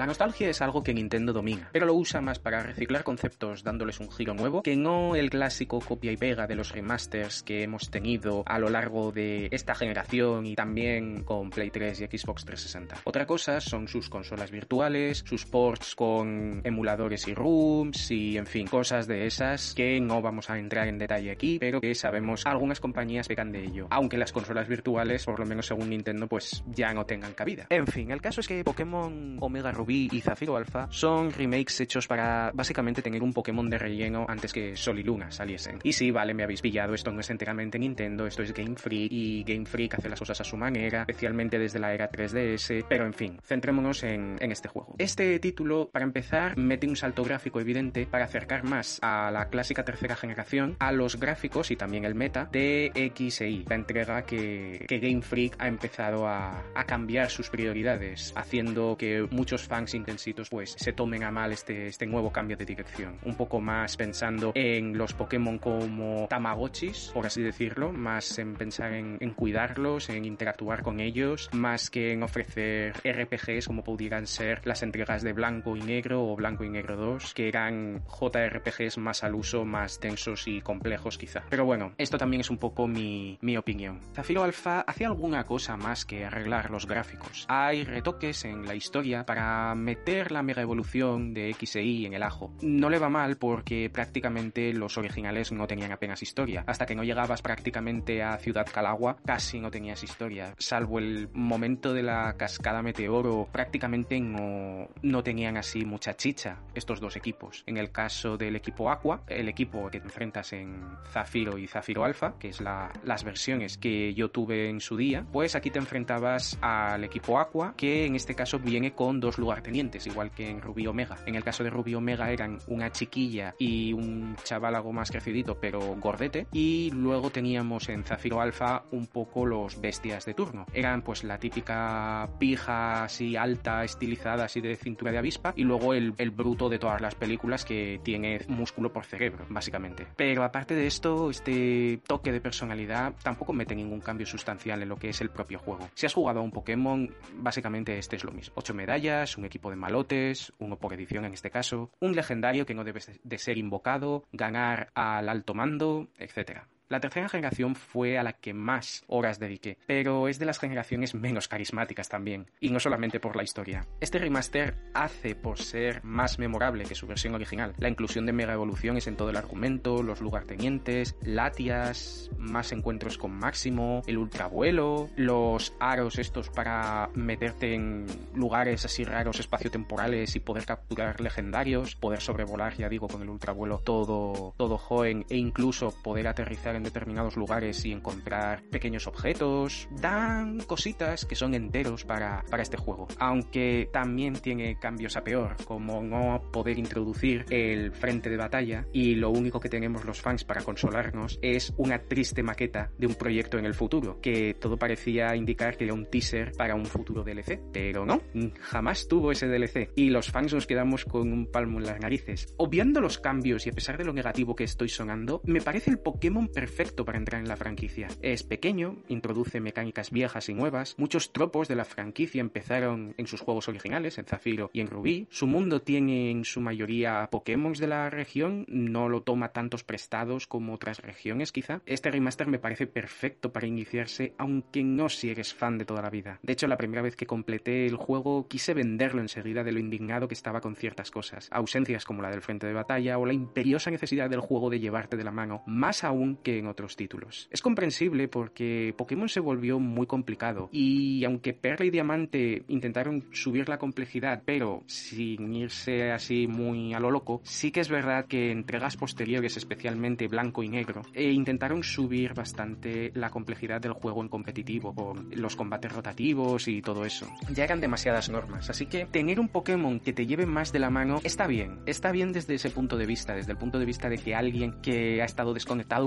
La nostalgia es algo que Nintendo domina, pero lo usa más para reciclar conceptos dándoles un giro nuevo que no el clásico copia y pega de los remasters que hemos tenido a lo largo de esta generación y también con Play 3 y Xbox 360. Otra cosa son sus consolas virtuales, sus ports con emuladores y rooms y en fin, cosas de esas que no vamos a entrar en detalle aquí, pero que sabemos algunas compañías pecan de ello, aunque las consolas virtuales, por lo menos según Nintendo, pues ya no tengan cabida. En fin, el caso es que Pokémon Omega Rubí y Zafiro Alpha son remakes hechos para básicamente tener un Pokémon de relleno antes que Sol y Luna saliesen. Y sí, vale, me habéis pillado, esto no es enteramente Nintendo, esto es Game Freak y Game Freak hace las cosas a su manera, especialmente desde la era 3DS, pero en fin, centrémonos en, este juego. Este título, para empezar, mete un salto gráfico evidente para acercar más a la clásica tercera generación, a los gráficos y también el meta de X e Y, la entrega que, Game Freak ha empezado a cambiar sus prioridades, haciendo que muchos fans intensitos pues se tomen a mal este, este nuevo cambio de dirección. Un poco más pensando en los Pokémon como Tamagotchis, por así decirlo, más en pensar en, en cuidarlos, en interactuar con ellos, más que en ofrecer RPGs como pudieran ser las entregas de Blanco y Negro o Blanco y Negro 2, que eran JRPGs más al uso, más densos y complejos quizá. Pero bueno, esto también es un poco mi, mi opinión. Zafiro Alpha hacía alguna cosa más que arreglar los gráficos. Hay retoques en la historia para meter la mega evolución de X e Y en el ajo. No le va mal porque prácticamente los originales no tenían apenas historia. Hasta que no llegabas prácticamente a Ciudad Calagua, casi no tenías historia. Salvo el momento de la cascada meteoro, prácticamente no, no tenían así mucha chicha estos dos equipos. En el caso del equipo Aqua, el equipo que te enfrentas en Zafiro y Zafiro Alpha, que es la, las versiones que yo tuve en su día, pues aquí te enfrentabas al equipo Aqua, que en este caso viene con dos lugartenientes, igual que en Rubí Omega. En el caso de Rubí Omega eran una chiquilla y un chaval algo más crecidito, pero gordete. Y luego teníamos en Zafiro Alpha un poco los bestias de turno. Eran pues la típica pija así alta, estilizada, así de cintura de avispa, y luego el, el bruto de todas las películas que tiene músculo por cerebro, básicamente. Pero aparte de esto, este toque de personalidad tampoco mete ningún cambio sustancial en lo que es el propio juego. Si has jugado a un Pokémon, básicamente este es lo mismo. 8 medallas, un equipo de malotes, uno por edición en este caso, un legendario que no debe de ser invocado, ganar al alto mando, etc. La tercera generación fue a la que más horas dediqué, pero es de las generaciones menos carismáticas también, y no solamente por la historia. Este remaster hace por ser más memorable que su versión original. La inclusión de Mega Evoluciones en todo el argumento, los lugartenientes, latias, más encuentros con Máximo, el ultravuelo, los aros estos para meterte en lugares así raros espaciotemporales y poder capturar legendarios, poder sobrevolar, ya digo, con el ultravuelo todo, todo joven e incluso poder aterrizar en determinados lugares y encontrar pequeños objetos, dan cositas que son enteros para, para este juego. Aunque también tiene cambios a peor, como no poder introducir el frente de batalla y lo único que tenemos los fans para consolarnos es una triste maqueta de un proyecto en el futuro, que todo parecía indicar que era un teaser para un futuro DLC, pero no, jamás tuvo ese DLC y los fans nos quedamos con un palmo en las narices. Obviando los cambios y a pesar de lo negativo que estoy sonando, me parece el Pokémon perfecto perfecto para entrar en la franquicia. Es pequeño, introduce mecánicas viejas y nuevas, muchos tropos de la franquicia empezaron en sus juegos originales, en Zafiro y en Rubí, su mundo tiene en su mayoría Pokémon de la región, no lo toma tantos prestados como otras regiones quizá. Este remaster me parece perfecto para iniciarse, aunque no si eres fan de toda la vida. De hecho, la primera vez que completé el juego quise venderlo enseguida de lo indignado que estaba con ciertas cosas, ausencias como la del frente de batalla o la imperiosa necesidad del juego de llevarte de la mano, más aún que en otros títulos. Es comprensible porque Pokémon se volvió muy complicado y aunque Perla y Diamante intentaron subir la complejidad, pero sin irse así muy a lo loco, sí que es verdad que entregas posteriores, especialmente blanco y negro, e intentaron subir bastante la complejidad del juego en competitivo, con los combates rotativos y todo eso. Ya eran demasiadas normas, así que tener un Pokémon que te lleve más de la mano está bien, está bien desde ese punto de vista, desde el punto de vista de que alguien que ha estado desconectado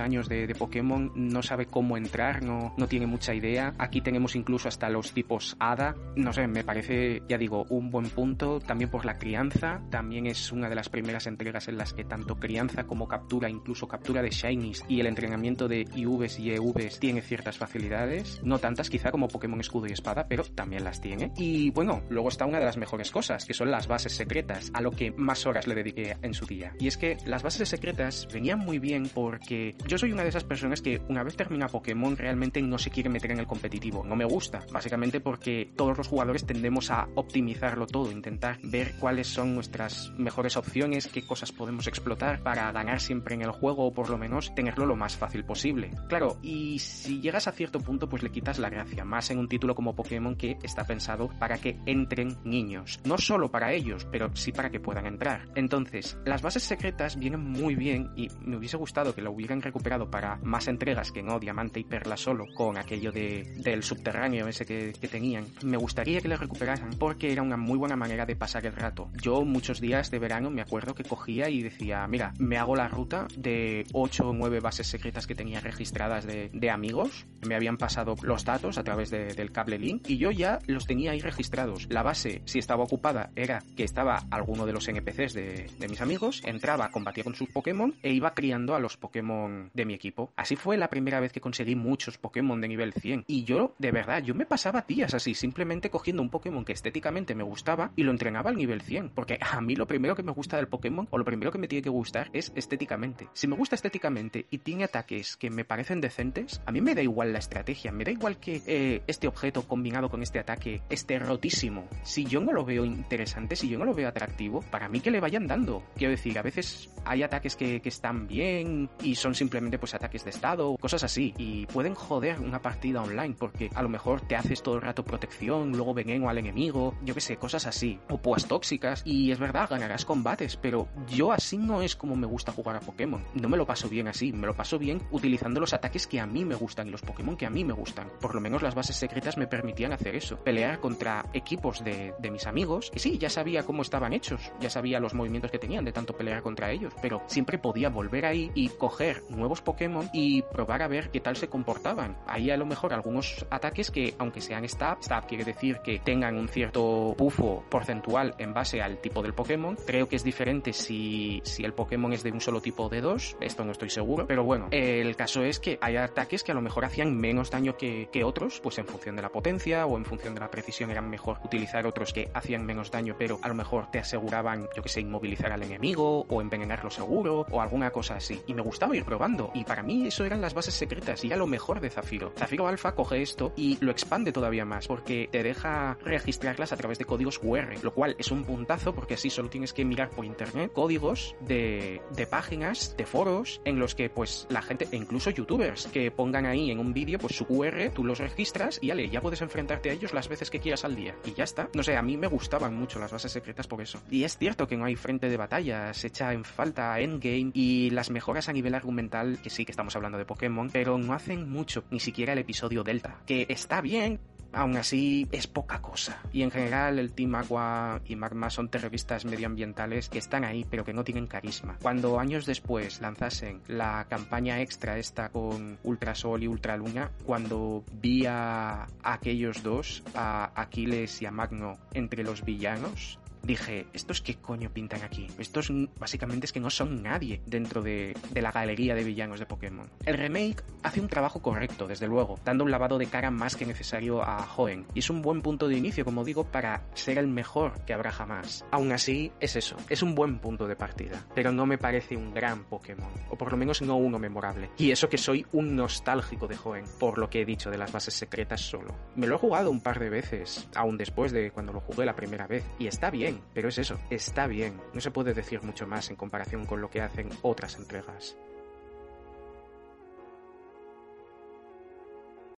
años de, de Pokémon no sabe cómo entrar, no, no tiene mucha idea. Aquí tenemos incluso hasta los tipos Hada, no sé, me parece, ya digo, un buen punto, también por la crianza, también es una de las primeras entregas en las que tanto crianza como captura, incluso captura de Shinies y el entrenamiento de IVs y EVs tiene ciertas facilidades, no tantas quizá como Pokémon Escudo y Espada, pero también las tiene. Y bueno, luego está una de las mejores cosas, que son las bases secretas, a lo que más horas le dediqué en su día. Y es que las bases secretas venían muy bien porque yo soy una de esas personas que una vez termina Pokémon realmente no se quiere meter en el competitivo, no me gusta, básicamente porque todos los jugadores tendemos a optimizarlo todo, intentar ver cuáles son nuestras mejores opciones, qué cosas podemos explotar para ganar siempre en el juego o por lo menos tenerlo lo más fácil posible. Claro, y si llegas a cierto punto pues le quitas la gracia, más en un título como Pokémon que está pensado para que entren niños. No solo para ellos, pero sí para que puedan entrar. Entonces, las bases secretas vienen muy bien y me hubiese gustado que lo hubieran recuperado para más entregas que no Diamante y Perla solo, con aquello de, del subterráneo ese que, que tenían. Me gustaría que lo recuperaran porque era una muy buena manera de pasar el rato. Yo muchos días de verano me acuerdo que cogía y decía, mira, me hago la ruta de 8 o 9 bases secretas que tenía registradas de, de amigos, me habían pasado los datos a través de, del cable link y yo ya los tenía ahí registrados. La base, si estaba ocupada, era que estaba alguno de los NPCs de, de mis amigos, entraba, combatía con sus Pokémon e iba criando a los Pokémon de mi equipo. Así fue la primera vez que conseguí muchos Pokémon de nivel 100. Y yo, de verdad, yo me pasaba días así, simplemente cogiendo un Pokémon que estéticamente me gustaba y lo entrenaba al nivel 100. Porque a mí lo primero que me gusta del Pokémon, o lo primero que me tiene que gustar, es estéticamente. Si me gusta estéticamente y tiene ataques que me parecen decentes, a mí me da igual la estrategia, me da igual que eh, este objeto combinado con este ataque esté rotísimo. Si yo no lo veo interesante, si yo no lo veo atractivo, para mí que le vayan dando. Quiero decir, a veces hay ataques que, que están bien y son simplemente pues ataques de estado, cosas así, y pueden joder una partida online porque a lo mejor te haces todo el rato protección, luego veneno al enemigo, yo que sé, cosas así, o púas tóxicas, y es verdad, ganarás combates, pero yo así no es como me gusta jugar a Pokémon. No me lo paso bien así, me lo paso bien utilizando los ataques que a mí me gustan y los Pokémon que a mí me gustan. Por lo menos las bases secretas me permitían hacer eso, pelear contra equipos de, de mis amigos, que sí, ya sabía cómo estaban hechos, ya sabía los movimientos que tenían de tanto pelear contra ellos, pero siempre podía volver ahí y coger nuevos Pokémon y probar a ver qué tal se comportaban. Ahí a lo mejor algunos ataques que, aunque sean stab, stab quiere decir que tengan un cierto bufo porcentual en base al tipo del Pokémon. Creo que es diferente si, si el Pokémon es de un solo tipo de dos, esto no estoy seguro, pero bueno, el caso es que hay ataques que a lo mejor hacían menos daño que, que otros, pues en función de la potencia o en función de la precisión eran mejor utilizar otros que hacían menos daño, pero a lo mejor te aseguraban, yo que sé, inmovilizar al enemigo o envenenarlo seguro o alguna cosa así. Y me gustaba ir probando. Y para mí eso eran las bases secretas y era lo mejor de Zafiro. Zafiro Alpha coge esto y lo expande todavía más porque te deja registrarlas a través de códigos QR, lo cual es un puntazo porque así solo tienes que mirar por internet códigos de, páginas, de foros en los que pues la gente, e incluso youtubers, que pongan ahí en un vídeo pues su QR, tú los registras y ale, ya puedes enfrentarte a ellos las veces que quieras al día. Y ya está. No sé, a mí me gustaban mucho las bases secretas por eso. Y es cierto que no hay frente de batalla, se echa en falta endgame y las mejoras a nivel argumental, que sí que estamos hablando de Pokémon, pero no hacen mucho, ni siquiera el episodio Delta, que está bien, aún así es poca cosa. Y en general el Team Aqua y Magma son terroristas medioambientales que están ahí pero que no tienen carisma. Cuando años después lanzasen la campaña extra esta con Ultrasol y Ultraluna, cuando vi a aquellos dos, a Aquiles y a Magno entre los villanos, dije, ¿estos qué coño pintan aquí? Estos básicamente es que no son nadie dentro de, de, la galería de villanos de Pokémon. El remake hace un trabajo correcto, desde luego, dando un lavado de cara más que necesario a Hoenn, y es un buen punto de inicio, como digo, para ser el mejor que habrá jamás. Aún así, es eso, es un buen punto de partida, pero no me parece un gran Pokémon, o por lo menos no uno memorable. Y eso que soy un nostálgico de Hoenn, por lo que he dicho de las bases secretas solo. Me lo he jugado un par de veces, aún después de cuando lo jugué la primera vez, y está pero es eso, está bien, no se puede decir mucho más en comparación con lo que hacen otras entregas.